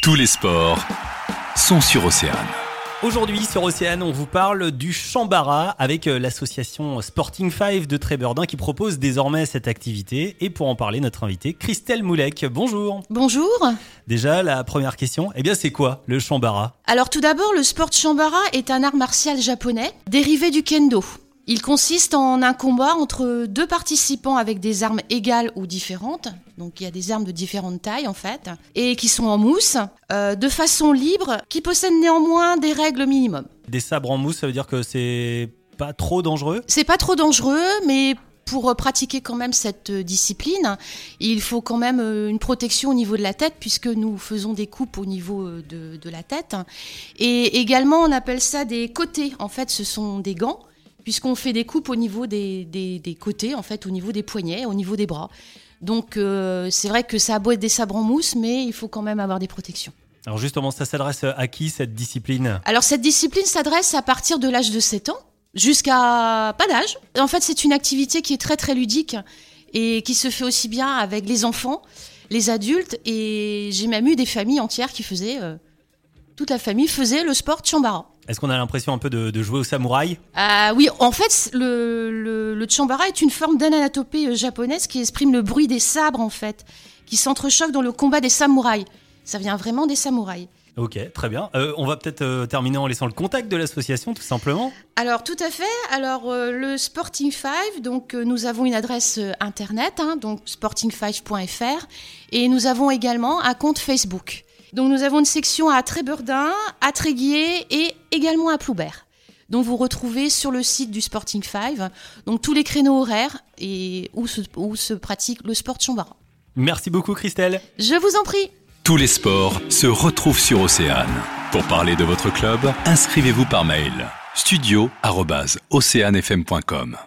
Tous les sports sont sur Océane. Aujourd'hui sur Océane, on vous parle du Chambara avec euh, l'association Sporting 5 de Trébordin qui propose désormais cette activité. Et pour en parler, notre invitée Christelle Moulec. Bonjour. Bonjour. Déjà, la première question, eh bien c'est quoi le Chambara? Alors tout d'abord, le sport Chambara est un art martial japonais dérivé du kendo. Il consiste en un combat entre deux participants avec des armes égales ou différentes. Donc il y a des armes de différentes tailles en fait, et qui sont en mousse, euh, de façon libre, qui possèdent néanmoins des règles minimum. Des sabres en mousse, ça veut dire que c'est pas trop dangereux? C'est pas trop dangereux, mais pour pratiquer quand même cette discipline, il faut quand même euh, une protection au niveau de la tête puisque nous faisons des coupes au niveau euh, de, de la tête. Et également, on appelle ça des côtés. En fait, ce sont des gants puisqu'on fait des coupes au niveau des, des, des, côtés, en fait, au niveau des poignets, au niveau des bras. Donc euh, c'est vrai que ça a beau être des sabres en mousse, mais il faut quand même avoir des protections. Alors justement, ça s'adresse à qui cette discipline? Alors cette discipline s'adresse à partir de l'âge de 7 ans jusqu'à pas d'âge. En fait, c'est une activité qui est très très ludique et qui se fait aussi bien avec les enfants, les adultes et j'ai même eu des familles entières qui faisaient euh, toute la famille faisait le sport chambara. Est-ce qu'on a l'impression un peu de, de jouer au samouraï? Euh, Oui, en fait, le, le, le chambara est une forme d'anatopée japonaise qui exprime le bruit des sabres, en fait, qui s'entrechoquent dans le combat des samouraïs. Ça vient vraiment des samouraïs. Ok, très bien. Euh, on va peut-être euh, terminer en laissant le contact de l'association, tout simplement. Alors, tout à fait. Alors, euh, le Sporting 5, donc nous avons une adresse internet, hein, donc sporting5.fr, et nous avons également un compte Facebook. Donc nous avons une section à Trébeurdin, à Tréguier et également à Ploubert. Donc vous retrouvez sur le site du Sporting 5 donc tous les créneaux horaires et où se, où se pratique le sport chambara. Merci beaucoup Christelle. Je vous en prie. Tous les sports se retrouvent sur Océane. Pour parler de votre club, inscrivez-vous par mail studio@oceanefm.com.